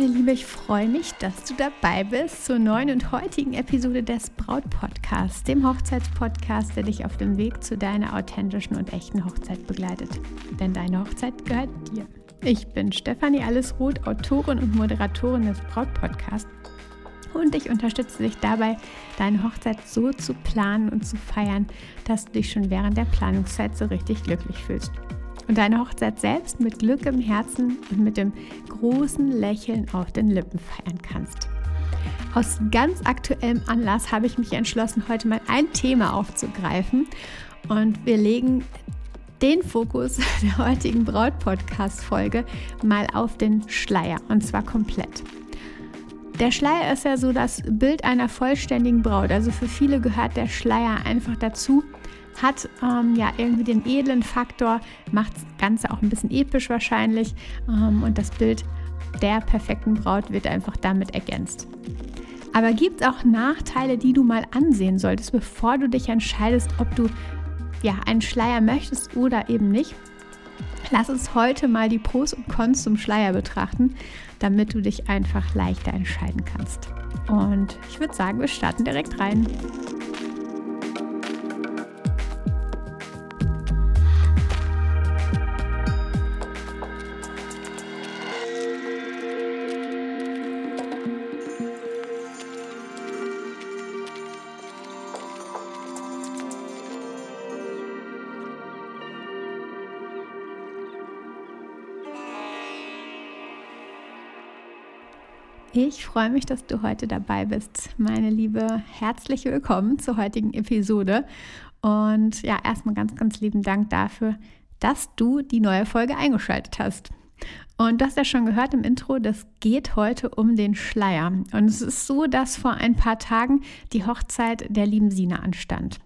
Meine Liebe, ich freue mich, dass du dabei bist zur neuen und heutigen Episode des Braut Podcasts, dem Hochzeitspodcast, der dich auf dem Weg zu deiner authentischen und echten Hochzeit begleitet. Denn deine Hochzeit gehört dir. Ich bin Stefanie Allesroth, Autorin und Moderatorin des Braut Podcasts und ich unterstütze dich dabei, deine Hochzeit so zu planen und zu feiern, dass du dich schon während der Planungszeit so richtig glücklich fühlst und deine Hochzeit selbst mit Glück im Herzen und mit dem großen Lächeln auf den Lippen feiern kannst. Aus ganz aktuellem Anlass habe ich mich entschlossen, heute mal ein Thema aufzugreifen und wir legen den Fokus der heutigen Braut-Podcast-Folge mal auf den Schleier und zwar komplett. Der Schleier ist ja so das Bild einer vollständigen Braut. Also für viele gehört der Schleier einfach dazu, hat ähm, ja irgendwie den edlen Faktor, macht das Ganze auch ein bisschen episch wahrscheinlich ähm, und das Bild der perfekten Braut wird einfach damit ergänzt. Aber gibt es auch Nachteile, die du mal ansehen solltest, bevor du dich entscheidest, ob du ja einen Schleier möchtest oder eben nicht? Lass uns heute mal die Pros und Cons zum Schleier betrachten, damit du dich einfach leichter entscheiden kannst. Und ich würde sagen, wir starten direkt rein. Freue mich, dass du heute dabei bist, meine Liebe. Herzlich willkommen zur heutigen Episode. Und ja, erstmal ganz, ganz lieben Dank dafür, dass du die neue Folge eingeschaltet hast. Und du hast ja schon gehört im Intro, das geht heute um den Schleier. Und es ist so, dass vor ein paar Tagen die Hochzeit der lieben Sina anstand.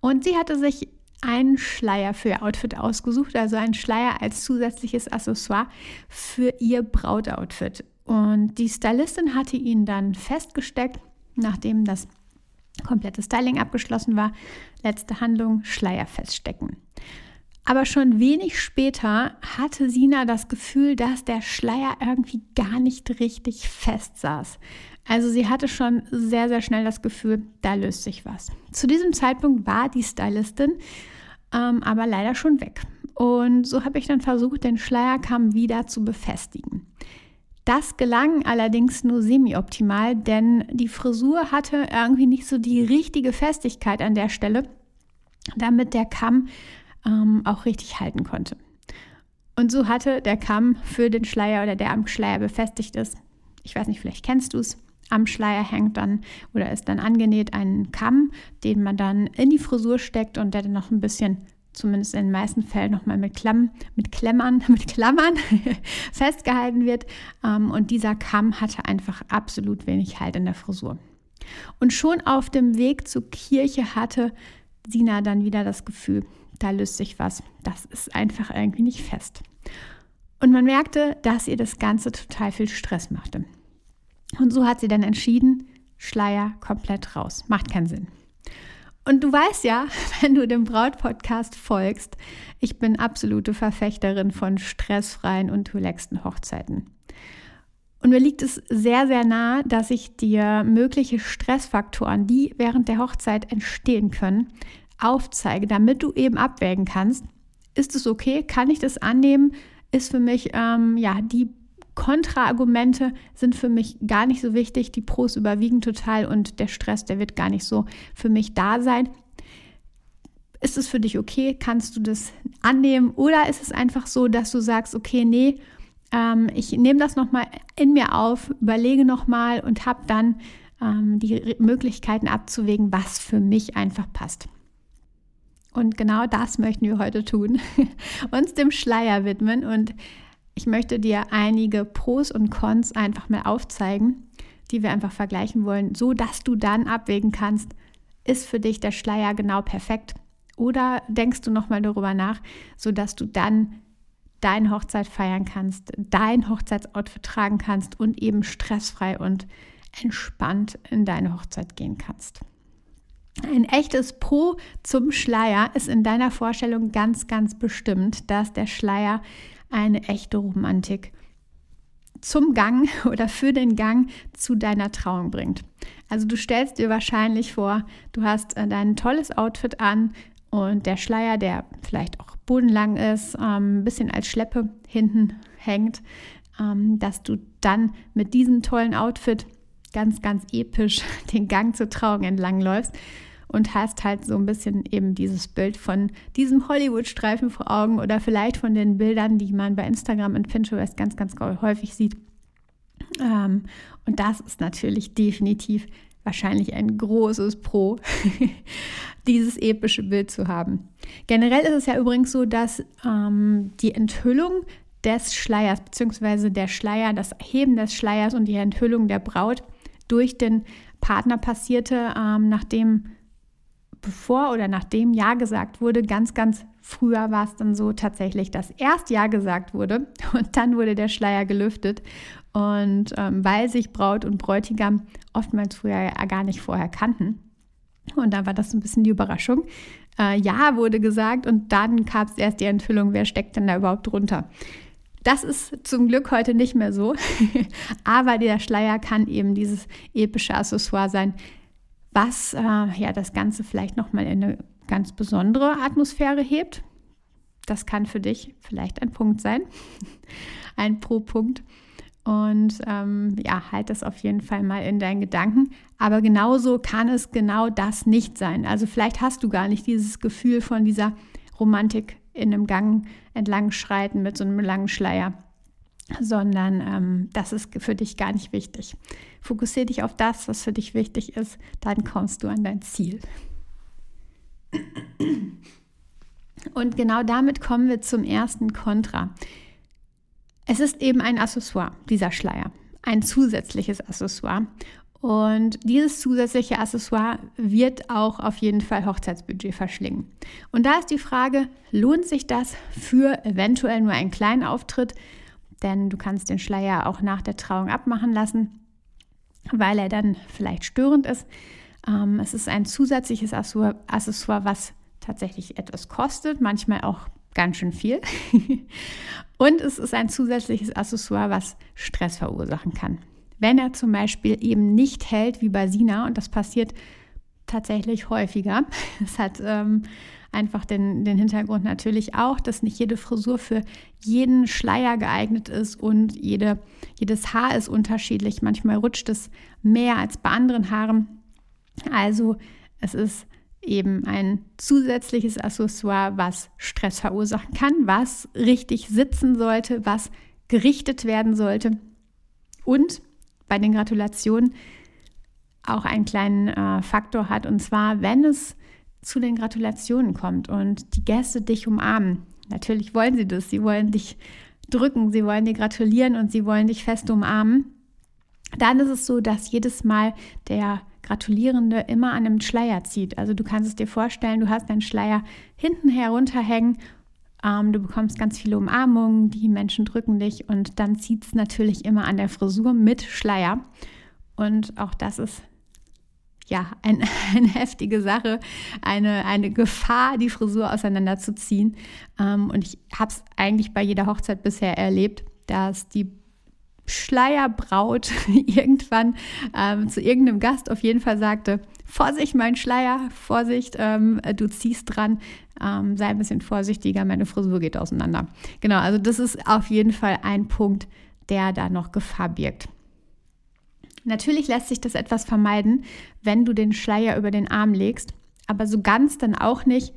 Und sie hatte sich einen Schleier für ihr Outfit ausgesucht, also einen Schleier als zusätzliches Accessoire für ihr Brautoutfit. Und die Stylistin hatte ihn dann festgesteckt, nachdem das komplette Styling abgeschlossen war. Letzte Handlung, Schleier feststecken. Aber schon wenig später hatte Sina das Gefühl, dass der Schleier irgendwie gar nicht richtig fest saß. Also sie hatte schon sehr, sehr schnell das Gefühl, da löst sich was. Zu diesem Zeitpunkt war die Stylistin ähm, aber leider schon weg. Und so habe ich dann versucht, den Schleierkamm wieder zu befestigen. Das gelang allerdings nur semi-optimal, denn die Frisur hatte irgendwie nicht so die richtige Festigkeit an der Stelle, damit der Kamm ähm, auch richtig halten konnte. Und so hatte der Kamm für den Schleier oder der am Schleier befestigt ist, ich weiß nicht, vielleicht kennst du es, am Schleier hängt dann oder ist dann angenäht ein Kamm, den man dann in die Frisur steckt und der dann noch ein bisschen zumindest in den meisten Fällen nochmal mit, Klamm, mit Klemmern, mit Klammern festgehalten wird. Ähm, und dieser Kamm hatte einfach absolut wenig Halt in der Frisur. Und schon auf dem Weg zur Kirche hatte Sina dann wieder das Gefühl, da löst sich was. Das ist einfach irgendwie nicht fest. Und man merkte, dass ihr das Ganze total viel Stress machte. Und so hat sie dann entschieden, Schleier komplett raus. Macht keinen Sinn. Und du weißt ja, wenn du dem Braut-Podcast folgst, ich bin absolute Verfechterin von stressfreien und relaxten Hochzeiten. Und mir liegt es sehr, sehr nahe, dass ich dir mögliche Stressfaktoren, die während der Hochzeit entstehen können, aufzeige, damit du eben abwägen kannst, ist es okay, kann ich das annehmen, ist für mich ähm, ja die Kontraargumente sind für mich gar nicht so wichtig. Die Pros überwiegen total und der Stress, der wird gar nicht so für mich da sein. Ist es für dich okay? Kannst du das annehmen? Oder ist es einfach so, dass du sagst, okay, nee, ähm, ich nehme das nochmal in mir auf, überlege nochmal und habe dann ähm, die Möglichkeiten abzuwägen, was für mich einfach passt. Und genau das möchten wir heute tun, uns dem Schleier widmen und ich möchte dir einige Pros und Cons einfach mal aufzeigen, die wir einfach vergleichen wollen, so dass du dann abwägen kannst, ist für dich der Schleier genau perfekt oder denkst du noch mal darüber nach, so dass du dann deine Hochzeit feiern kannst, dein Hochzeitsoutfit tragen kannst und eben stressfrei und entspannt in deine Hochzeit gehen kannst. Ein echtes Pro zum Schleier ist in deiner Vorstellung ganz, ganz bestimmt, dass der Schleier eine echte Romantik zum Gang oder für den Gang zu deiner Trauung bringt. Also du stellst dir wahrscheinlich vor, du hast äh, dein tolles Outfit an und der Schleier, der vielleicht auch bodenlang ist, ähm, ein bisschen als Schleppe hinten hängt, ähm, dass du dann mit diesem tollen Outfit ganz, ganz episch den Gang zur Trauung entlangläufst und hast halt so ein bisschen eben dieses Bild von diesem Hollywood-Streifen vor Augen oder vielleicht von den Bildern, die man bei Instagram und Pinterest ganz, ganz häufig sieht. Ähm, und das ist natürlich definitiv wahrscheinlich ein großes Pro, dieses epische Bild zu haben. Generell ist es ja übrigens so, dass ähm, die Enthüllung des Schleiers, beziehungsweise der Schleier, das Heben des Schleiers und die Enthüllung der Braut durch den Partner passierte, ähm, nachdem bevor oder nachdem Ja gesagt wurde, ganz, ganz früher war es dann so tatsächlich, dass erst Ja gesagt wurde und dann wurde der Schleier gelüftet. Und ähm, weil sich Braut und Bräutigam oftmals früher ja gar nicht vorher kannten. Und da war das so ein bisschen die Überraschung. Äh, ja wurde gesagt und dann gab es erst die Enthüllung, wer steckt denn da überhaupt drunter. Das ist zum Glück heute nicht mehr so, aber der Schleier kann eben dieses epische Accessoire sein, was äh, ja das Ganze vielleicht nochmal in eine ganz besondere Atmosphäre hebt. Das kann für dich vielleicht ein Punkt sein, ein Pro-Punkt. Und ähm, ja, halt das auf jeden Fall mal in deinen Gedanken. Aber genauso kann es genau das nicht sein. Also vielleicht hast du gar nicht dieses Gefühl von dieser Romantik in einem Gang entlang schreiten mit so einem langen Schleier, sondern ähm, das ist für dich gar nicht wichtig. Fokussiere dich auf das, was für dich wichtig ist, dann kommst du an dein Ziel. Und genau damit kommen wir zum ersten Kontra. Es ist eben ein Accessoire, dieser Schleier, ein zusätzliches Accessoire. Und dieses zusätzliche Accessoire wird auch auf jeden Fall Hochzeitsbudget verschlingen. Und da ist die Frage, lohnt sich das für eventuell nur einen kleinen Auftritt? Denn du kannst den Schleier auch nach der Trauung abmachen lassen weil er dann vielleicht störend ist. Ähm, es ist ein zusätzliches Accessoire, was tatsächlich etwas kostet, manchmal auch ganz schön viel. Und es ist ein zusätzliches Accessoire, was Stress verursachen kann. Wenn er zum Beispiel eben nicht hält wie bei Sina, und das passiert tatsächlich häufiger, es hat ähm, einfach den, den Hintergrund natürlich auch, dass nicht jede Frisur für jeden Schleier geeignet ist und jede, jedes Haar ist unterschiedlich. Manchmal rutscht es mehr als bei anderen Haaren. Also es ist eben ein zusätzliches Accessoire, was Stress verursachen kann, was richtig sitzen sollte, was gerichtet werden sollte. Und bei den Gratulationen auch einen kleinen äh, Faktor hat. Und zwar, wenn es zu den Gratulationen kommt und die Gäste dich umarmen. Natürlich wollen sie das. Sie wollen dich drücken, sie wollen dir gratulieren und sie wollen dich fest umarmen. Dann ist es so, dass jedes Mal der Gratulierende immer an einem Schleier zieht. Also du kannst es dir vorstellen, du hast deinen Schleier hinten herunterhängen, ähm, du bekommst ganz viele Umarmungen, die Menschen drücken dich und dann zieht es natürlich immer an der Frisur mit Schleier. Und auch das ist ja, ein, eine heftige Sache, eine, eine Gefahr, die Frisur auseinanderzuziehen. Ähm, und ich habe es eigentlich bei jeder Hochzeit bisher erlebt, dass die Schleierbraut irgendwann ähm, zu irgendeinem Gast auf jeden Fall sagte, Vorsicht, mein Schleier, Vorsicht, ähm, du ziehst dran, ähm, sei ein bisschen vorsichtiger, meine Frisur geht auseinander. Genau, also das ist auf jeden Fall ein Punkt, der da noch Gefahr birgt. Natürlich lässt sich das etwas vermeiden, wenn du den Schleier über den Arm legst, aber so ganz dann auch nicht.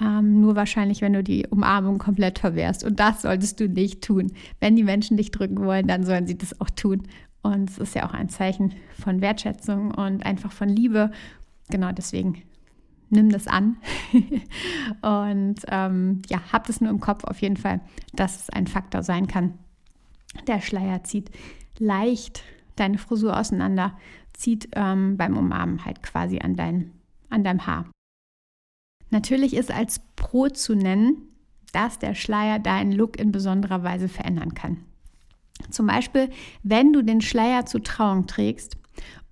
Ähm, nur wahrscheinlich, wenn du die Umarmung komplett verwehrst. Und das solltest du nicht tun. Wenn die Menschen dich drücken wollen, dann sollen sie das auch tun. Und es ist ja auch ein Zeichen von Wertschätzung und einfach von Liebe. Genau deswegen nimm das an. und ähm, ja, hab das nur im Kopf auf jeden Fall, dass es ein Faktor sein kann. Der Schleier zieht leicht deine Frisur auseinander, zieht ähm, beim Umarmen halt quasi an, dein, an deinem Haar. Natürlich ist als Pro zu nennen, dass der Schleier deinen Look in besonderer Weise verändern kann. Zum Beispiel, wenn du den Schleier zur Trauung trägst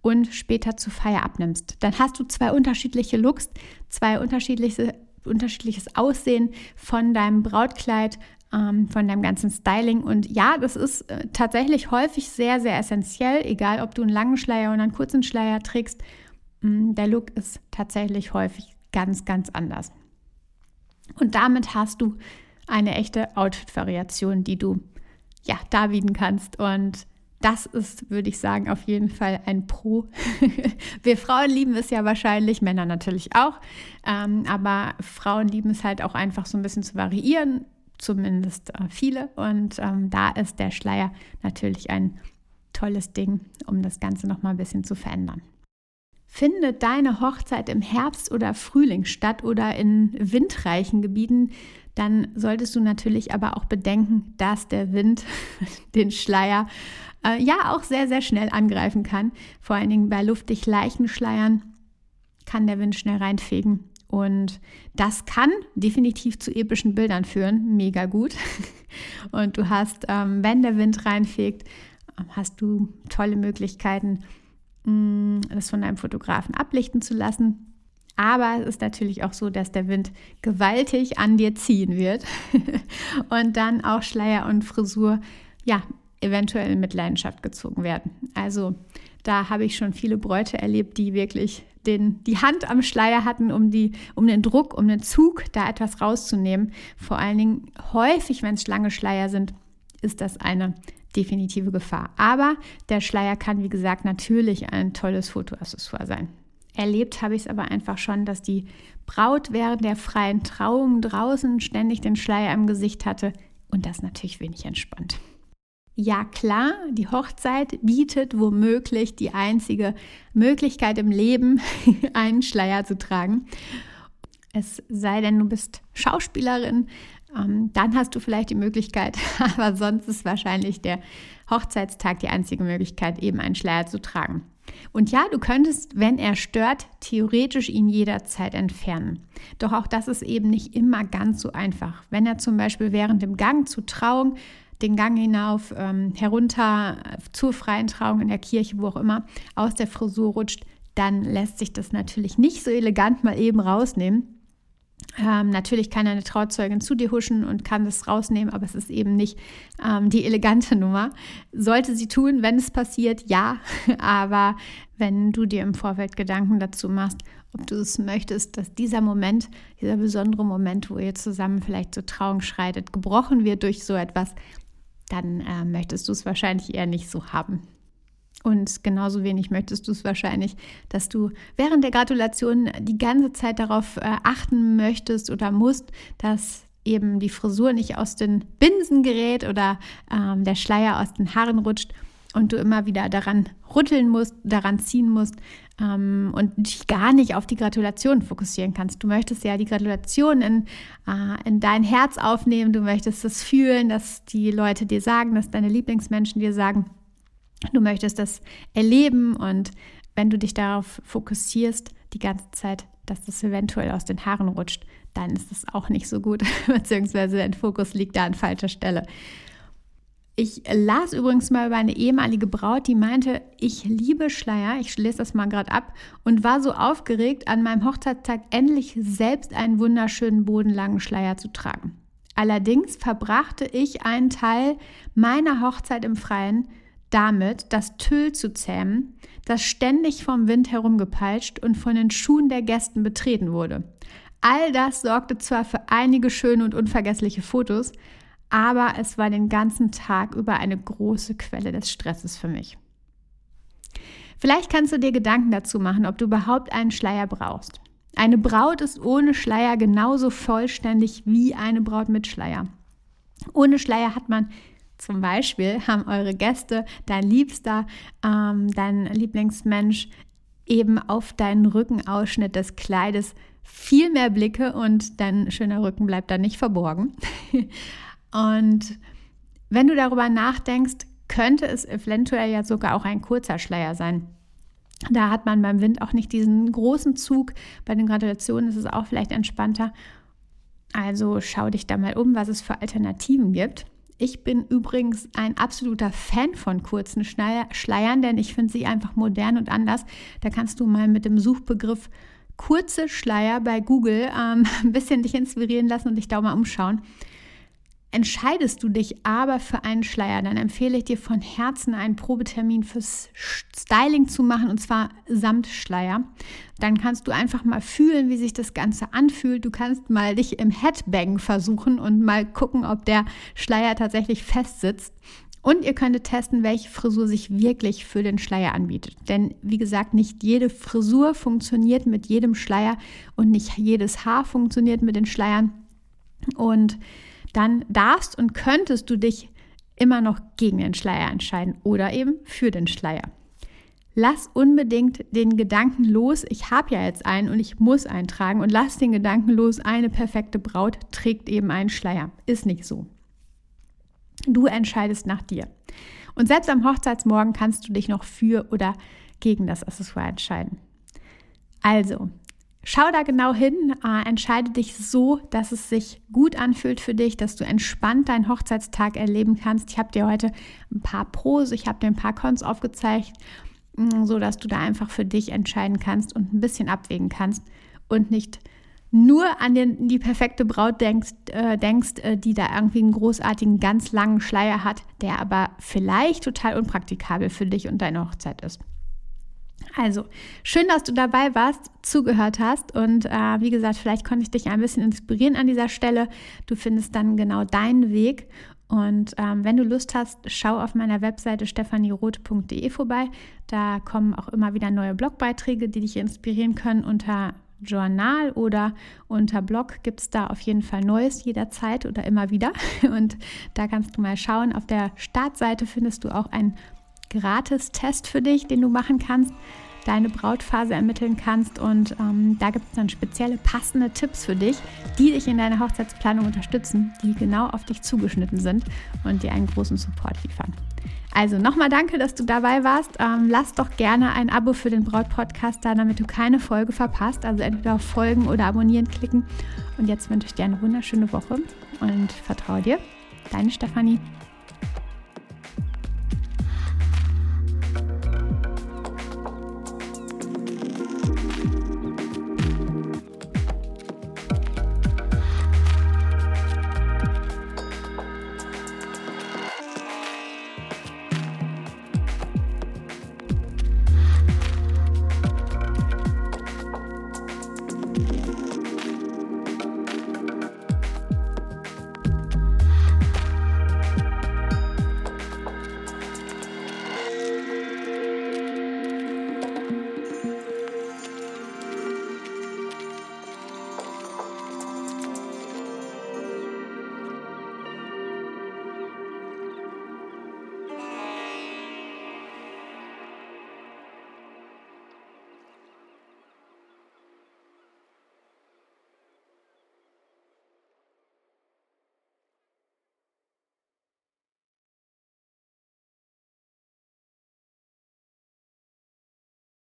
und später zur Feier abnimmst, dann hast du zwei unterschiedliche Looks, zwei unterschiedliche, unterschiedliches Aussehen von deinem Brautkleid ähm, von deinem ganzen Styling. Und ja, das ist äh, tatsächlich häufig sehr, sehr essentiell, egal ob du einen langen Schleier oder einen kurzen Schleier trägst. Mm, der Look ist tatsächlich häufig ganz, ganz anders. Und damit hast du eine echte Outfit-Variation, die du ja darbieten kannst. Und das ist, würde ich sagen, auf jeden Fall ein Pro. Wir Frauen lieben es ja wahrscheinlich, Männer natürlich auch. Ähm, aber Frauen lieben es halt auch einfach so ein bisschen zu variieren, zumindest äh, viele. Und ähm, da ist der Schleier natürlich ein tolles Ding, um das Ganze nochmal ein bisschen zu verändern. Findet deine Hochzeit im Herbst oder Frühling statt oder in windreichen Gebieten, dann solltest du natürlich aber auch bedenken, dass der Wind den Schleier äh, ja auch sehr, sehr schnell angreifen kann. Vor allen Dingen bei luftig leichten Schleiern kann der Wind schnell reinfegen. Und das kann definitiv zu epischen Bildern führen. Mega gut. Und du hast, ähm, wenn der Wind reinfegt, ähm, hast du tolle Möglichkeiten, mm, das von einem Fotografen ablichten zu lassen. Aber es ist natürlich auch so, dass der Wind gewaltig an dir ziehen wird und dann auch Schleier und Frisur ja eventuell in Mitleidenschaft gezogen werden. Also da habe ich schon viele Bräute erlebt, die wirklich den, die Hand am Schleier hatten, um, die, um den Druck, um den Zug da etwas rauszunehmen. Vor allen Dingen häufig, wenn es lange Schleier sind, ist das eine definitive Gefahr. Aber der Schleier kann, wie gesagt, natürlich ein tolles Fotoaccessoire sein. Erlebt habe ich es aber einfach schon, dass die Braut während der freien Trauung draußen ständig den Schleier im Gesicht hatte und das natürlich wenig entspannt. Ja klar, die Hochzeit bietet womöglich die einzige Möglichkeit im Leben, einen Schleier zu tragen. Es sei denn, du bist Schauspielerin, ähm, dann hast du vielleicht die Möglichkeit, aber sonst ist wahrscheinlich der Hochzeitstag die einzige Möglichkeit, eben einen Schleier zu tragen. Und ja, du könntest, wenn er stört, theoretisch ihn jederzeit entfernen. Doch auch das ist eben nicht immer ganz so einfach. Wenn er zum Beispiel während dem Gang zu Trauung den Gang hinauf, ähm, herunter zur freien Trauung in der Kirche, wo auch immer, aus der Frisur rutscht, dann lässt sich das natürlich nicht so elegant mal eben rausnehmen. Ähm, natürlich kann eine Trauzeugin zu dir huschen und kann das rausnehmen, aber es ist eben nicht ähm, die elegante Nummer. Sollte sie tun, wenn es passiert, ja. Aber wenn du dir im Vorfeld Gedanken dazu machst, ob du es möchtest, dass dieser Moment, dieser besondere Moment, wo ihr zusammen vielleicht zur Trauung schreitet, gebrochen wird durch so etwas, dann äh, möchtest du es wahrscheinlich eher nicht so haben. Und genauso wenig möchtest du es wahrscheinlich, dass du während der Gratulation die ganze Zeit darauf äh, achten möchtest oder musst, dass eben die Frisur nicht aus den Binsen gerät oder ähm, der Schleier aus den Haaren rutscht und du immer wieder daran rütteln musst, daran ziehen musst ähm, und dich gar nicht auf die Gratulation fokussieren kannst. Du möchtest ja die Gratulation in, äh, in dein Herz aufnehmen, du möchtest es fühlen, dass die Leute dir sagen, dass deine Lieblingsmenschen dir sagen, Du möchtest das erleben und wenn du dich darauf fokussierst, die ganze Zeit, dass das eventuell aus den Haaren rutscht, dann ist es auch nicht so gut, beziehungsweise dein Fokus liegt da an falscher Stelle. Ich las übrigens mal über eine ehemalige Braut, die meinte, ich liebe Schleier, ich lese das mal gerade ab, und war so aufgeregt, an meinem Hochzeitstag endlich selbst einen wunderschönen bodenlangen Schleier zu tragen. Allerdings verbrachte ich einen Teil meiner Hochzeit im Freien damit, das Tüll zu zähmen, das ständig vom Wind herumgepeitscht und von den Schuhen der Gästen betreten wurde. All das sorgte zwar für einige schöne und unvergessliche Fotos, aber es war den ganzen Tag über eine große Quelle des Stresses für mich. Vielleicht kannst du dir Gedanken dazu machen, ob du überhaupt einen Schleier brauchst. Eine Braut ist ohne Schleier genauso vollständig wie eine Braut mit Schleier. Ohne Schleier hat man zum Beispiel haben eure Gäste, dein Liebster, ähm, dein Lieblingsmensch eben auf deinen Rückenausschnitt des Kleides viel mehr Blicke und dein schöner Rücken bleibt dann nicht verborgen. und wenn du darüber nachdenkst, könnte es eventuell ja sogar auch ein kurzer Schleier sein. Da hat man beim Wind auch nicht diesen großen Zug. Bei den Gratulationen ist es auch vielleicht entspannter. Also schau dich da mal um, was es für Alternativen gibt. Ich bin übrigens ein absoluter Fan von kurzen Schleiern, denn ich finde sie einfach modern und anders. Da kannst du mal mit dem Suchbegriff kurze Schleier bei Google ähm, ein bisschen dich inspirieren lassen und dich da mal umschauen. Entscheidest du dich aber für einen Schleier, dann empfehle ich dir von Herzen einen Probetermin fürs Styling zu machen und zwar samt Schleier. Dann kannst du einfach mal fühlen, wie sich das Ganze anfühlt. Du kannst mal dich im Headbang versuchen und mal gucken, ob der Schleier tatsächlich fest sitzt. Und ihr könntet testen, welche Frisur sich wirklich für den Schleier anbietet. Denn wie gesagt, nicht jede Frisur funktioniert mit jedem Schleier und nicht jedes Haar funktioniert mit den Schleiern. Und dann darfst und könntest du dich immer noch gegen den Schleier entscheiden oder eben für den Schleier. Lass unbedingt den Gedanken los, ich habe ja jetzt einen und ich muss eintragen und lass den Gedanken los, eine perfekte Braut trägt eben einen Schleier. Ist nicht so. Du entscheidest nach dir. Und selbst am Hochzeitsmorgen kannst du dich noch für oder gegen das Accessoire entscheiden. Also, schau da genau hin, äh, entscheide dich so, dass es sich gut anfühlt für dich, dass du entspannt deinen Hochzeitstag erleben kannst. Ich habe dir heute ein paar Pros, ich habe dir ein paar Cons aufgezeigt, mm, so dass du da einfach für dich entscheiden kannst und ein bisschen abwägen kannst und nicht nur an den, die perfekte Braut denkst, äh, denkst äh, die da irgendwie einen großartigen, ganz langen Schleier hat, der aber vielleicht total unpraktikabel für dich und deine Hochzeit ist. Also, schön, dass du dabei warst, zugehört hast und äh, wie gesagt, vielleicht konnte ich dich ein bisschen inspirieren an dieser Stelle. Du findest dann genau deinen Weg und ähm, wenn du Lust hast, schau auf meiner Webseite stephanieroth.de vorbei. Da kommen auch immer wieder neue Blogbeiträge, die dich inspirieren können unter Journal oder unter Blog gibt es da auf jeden Fall Neues jederzeit oder immer wieder. Und da kannst du mal schauen. Auf der Startseite findest du auch einen Gratis-Test für dich, den du machen kannst, deine Brautphase ermitteln kannst. Und ähm, da gibt es dann spezielle passende Tipps für dich, die dich in deiner Hochzeitsplanung unterstützen, die genau auf dich zugeschnitten sind und dir einen großen Support liefern. Also nochmal danke, dass du dabei warst. Ähm, lass doch gerne ein Abo für den Braut-Podcast da, damit du keine Folge verpasst. Also entweder auf Folgen oder Abonnieren klicken. Und jetzt wünsche ich dir eine wunderschöne Woche und vertraue dir. Deine Stefanie.